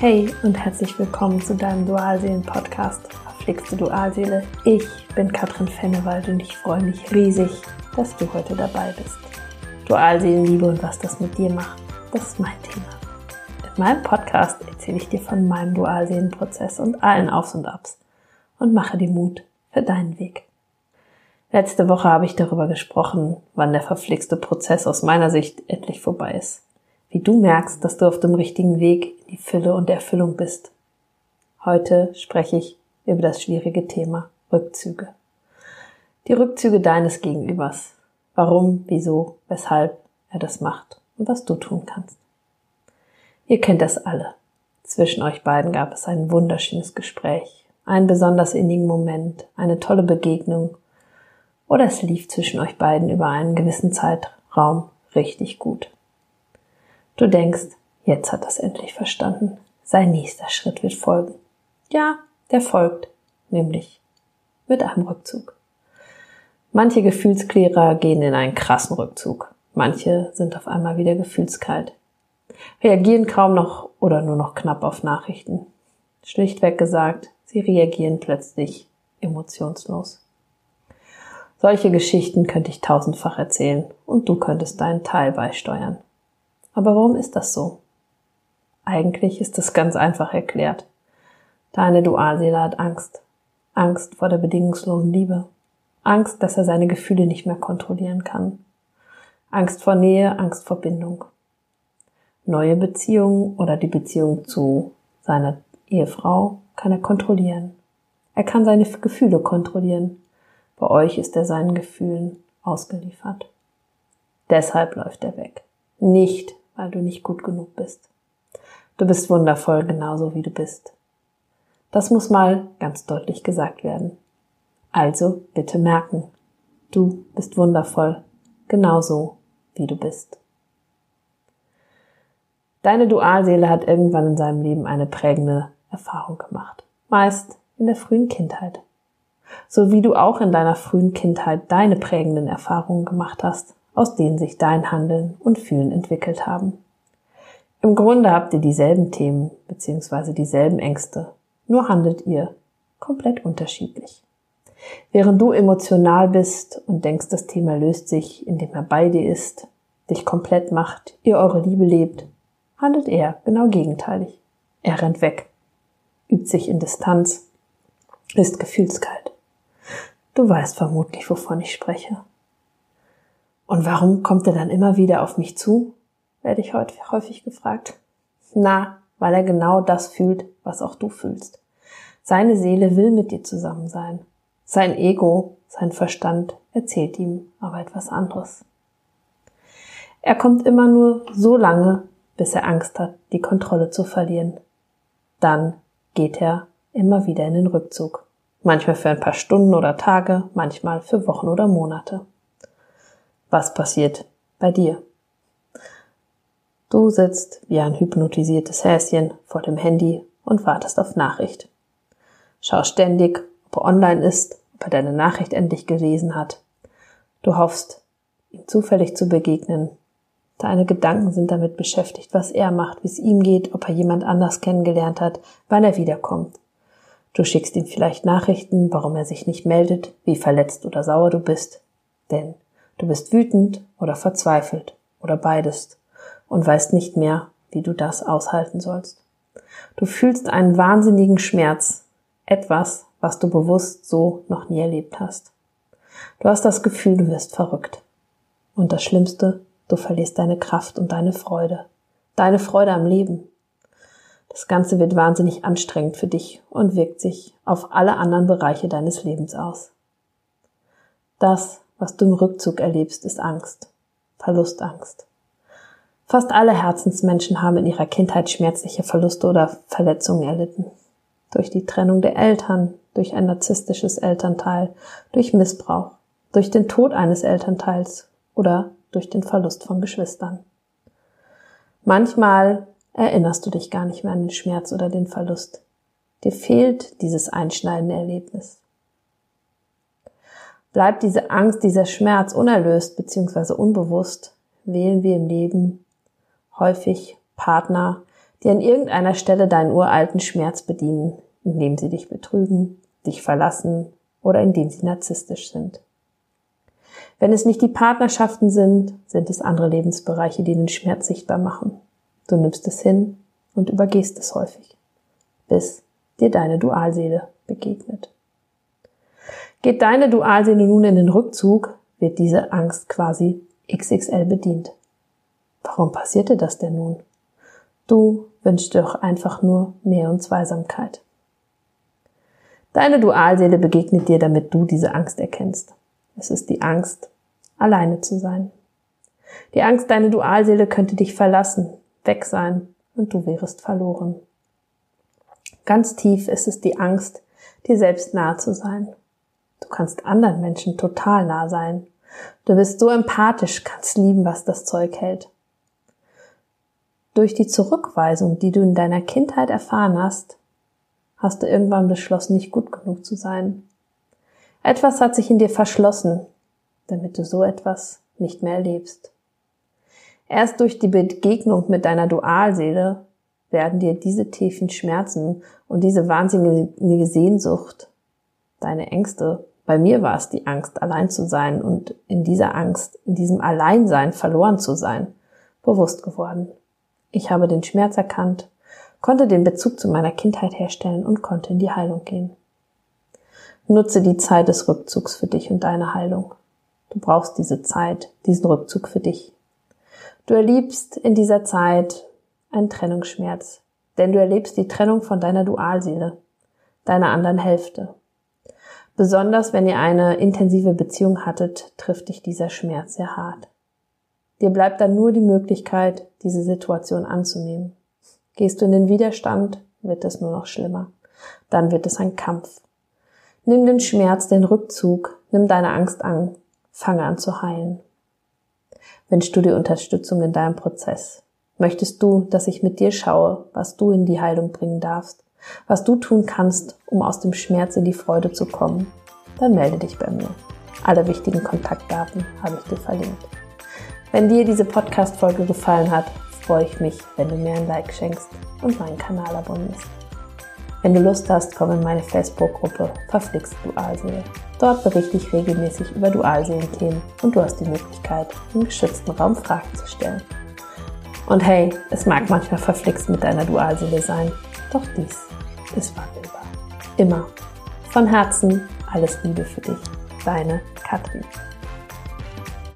Hey und herzlich willkommen zu deinem Dualseelen-Podcast Verflixte Dualseele. Ich bin Katrin Fennewald und ich freue mich riesig, dass du heute dabei bist. Dualseelenliebe und was das mit dir macht, das ist mein Thema. In meinem Podcast erzähle ich dir von meinem Dualseelenprozess und allen Aufs und Abs und mache dir Mut für deinen Weg. Letzte Woche habe ich darüber gesprochen, wann der verflixte Prozess aus meiner Sicht endlich vorbei ist wie du merkst, dass du auf dem richtigen Weg die Fülle und Erfüllung bist. Heute spreche ich über das schwierige Thema Rückzüge. Die Rückzüge deines Gegenübers. Warum, wieso, weshalb er das macht und was du tun kannst. Ihr kennt das alle. Zwischen euch beiden gab es ein wunderschönes Gespräch, einen besonders innigen Moment, eine tolle Begegnung oder es lief zwischen euch beiden über einen gewissen Zeitraum richtig gut. Du denkst, jetzt hat das endlich verstanden. Sein nächster Schritt wird folgen. Ja, der folgt, nämlich mit einem Rückzug. Manche Gefühlsklärer gehen in einen krassen Rückzug. Manche sind auf einmal wieder gefühlskalt. Reagieren kaum noch oder nur noch knapp auf Nachrichten. Schlichtweg gesagt, sie reagieren plötzlich emotionslos. Solche Geschichten könnte ich tausendfach erzählen und du könntest deinen Teil beisteuern. Aber warum ist das so? Eigentlich ist es ganz einfach erklärt. Deine Dualseele hat Angst. Angst vor der bedingungslosen Liebe. Angst, dass er seine Gefühle nicht mehr kontrollieren kann. Angst vor Nähe, Angst vor Bindung. Neue Beziehungen oder die Beziehung zu seiner Ehefrau kann er kontrollieren. Er kann seine Gefühle kontrollieren. Bei euch ist er seinen Gefühlen ausgeliefert. Deshalb läuft er weg. Nicht, weil du nicht gut genug bist. Du bist wundervoll genauso wie du bist. Das muss mal ganz deutlich gesagt werden. Also bitte merken, du bist wundervoll genauso wie du bist. Deine Dualseele hat irgendwann in seinem Leben eine prägende Erfahrung gemacht. Meist in der frühen Kindheit. So wie du auch in deiner frühen Kindheit deine prägenden Erfahrungen gemacht hast aus denen sich dein Handeln und Fühlen entwickelt haben. Im Grunde habt ihr dieselben Themen bzw. dieselben Ängste, nur handelt ihr komplett unterschiedlich. Während du emotional bist und denkst, das Thema löst sich, indem er bei dir ist, dich komplett macht, ihr eure Liebe lebt, handelt er genau gegenteilig. Er rennt weg, übt sich in Distanz, ist gefühlskalt. Du weißt vermutlich, wovon ich spreche. Und warum kommt er dann immer wieder auf mich zu? Werde ich heute häufig gefragt. Na, weil er genau das fühlt, was auch du fühlst. Seine Seele will mit dir zusammen sein. Sein Ego, sein Verstand erzählt ihm aber etwas anderes. Er kommt immer nur so lange, bis er Angst hat, die Kontrolle zu verlieren. Dann geht er immer wieder in den Rückzug. Manchmal für ein paar Stunden oder Tage, manchmal für Wochen oder Monate was passiert bei dir. Du sitzt wie ein hypnotisiertes Häschen vor dem Handy und wartest auf Nachricht. Schau ständig, ob er online ist, ob er deine Nachricht endlich gelesen hat. Du hoffst, ihm zufällig zu begegnen. Deine Gedanken sind damit beschäftigt, was er macht, wie es ihm geht, ob er jemand anders kennengelernt hat, wann er wiederkommt. Du schickst ihm vielleicht Nachrichten, warum er sich nicht meldet, wie verletzt oder sauer du bist. Denn Du bist wütend oder verzweifelt oder beides und weißt nicht mehr, wie du das aushalten sollst. Du fühlst einen wahnsinnigen Schmerz, etwas, was du bewusst so noch nie erlebt hast. Du hast das Gefühl, du wirst verrückt. Und das Schlimmste, du verlierst deine Kraft und deine Freude. Deine Freude am Leben. Das Ganze wird wahnsinnig anstrengend für dich und wirkt sich auf alle anderen Bereiche deines Lebens aus. Das was du im Rückzug erlebst, ist Angst. Verlustangst. Fast alle Herzensmenschen haben in ihrer Kindheit schmerzliche Verluste oder Verletzungen erlitten. Durch die Trennung der Eltern, durch ein narzisstisches Elternteil, durch Missbrauch, durch den Tod eines Elternteils oder durch den Verlust von Geschwistern. Manchmal erinnerst du dich gar nicht mehr an den Schmerz oder den Verlust. Dir fehlt dieses einschneidende Erlebnis. Bleibt diese Angst, dieser Schmerz unerlöst bzw. unbewusst, wählen wir im Leben häufig Partner, die an irgendeiner Stelle deinen uralten Schmerz bedienen, indem sie dich betrügen, dich verlassen oder indem sie narzisstisch sind. Wenn es nicht die Partnerschaften sind, sind es andere Lebensbereiche, die den Schmerz sichtbar machen. Du nimmst es hin und übergehst es häufig, bis dir deine Dualseele begegnet. Geht deine Dualseele nun in den Rückzug, wird diese Angst quasi XXL bedient. Warum passierte das denn nun? Du wünschst doch einfach nur Nähe und Zweisamkeit. Deine Dualseele begegnet dir, damit du diese Angst erkennst. Es ist die Angst, alleine zu sein. Die Angst, deine Dualseele könnte dich verlassen, weg sein und du wärest verloren. Ganz tief ist es die Angst, dir selbst nahe zu sein. Du kannst anderen Menschen total nah sein. Du bist so empathisch, kannst lieben, was das Zeug hält. Durch die Zurückweisung, die du in deiner Kindheit erfahren hast, hast du irgendwann beschlossen, nicht gut genug zu sein. Etwas hat sich in dir verschlossen, damit du so etwas nicht mehr erlebst. Erst durch die Begegnung mit deiner Dualseele werden dir diese tiefen Schmerzen und diese wahnsinnige Sehnsucht, deine Ängste, bei mir war es die Angst, allein zu sein und in dieser Angst, in diesem Alleinsein verloren zu sein, bewusst geworden. Ich habe den Schmerz erkannt, konnte den Bezug zu meiner Kindheit herstellen und konnte in die Heilung gehen. Nutze die Zeit des Rückzugs für dich und deine Heilung. Du brauchst diese Zeit, diesen Rückzug für dich. Du erlebst in dieser Zeit einen Trennungsschmerz, denn du erlebst die Trennung von deiner Dualseele, deiner anderen Hälfte. Besonders wenn ihr eine intensive Beziehung hattet, trifft dich dieser Schmerz sehr hart. Dir bleibt dann nur die Möglichkeit, diese Situation anzunehmen. Gehst du in den Widerstand, wird es nur noch schlimmer. Dann wird es ein Kampf. Nimm den Schmerz, den Rückzug, nimm deine Angst an, fange an zu heilen. Wünschst du dir Unterstützung in deinem Prozess? Möchtest du, dass ich mit dir schaue, was du in die Heilung bringen darfst? Was du tun kannst, um aus dem Schmerz in die Freude zu kommen? Dann melde dich bei mir. Alle wichtigen Kontaktdaten habe ich dir verlinkt. Wenn dir diese Podcast-Folge gefallen hat, freue ich mich, wenn du mir ein Like schenkst und meinen Kanal abonnierst. Wenn du Lust hast, komm in meine Facebook-Gruppe Verflixt Dualseele. Dort berichte ich regelmäßig über Dualseelen-Themen und du hast die Möglichkeit, im geschützten Raum Fragen zu stellen. Und hey, es mag manchmal verflixt mit deiner Dualseele sein, doch dies ist wandelbar. Immer. Von Herzen alles Liebe für dich. Deine Katrin.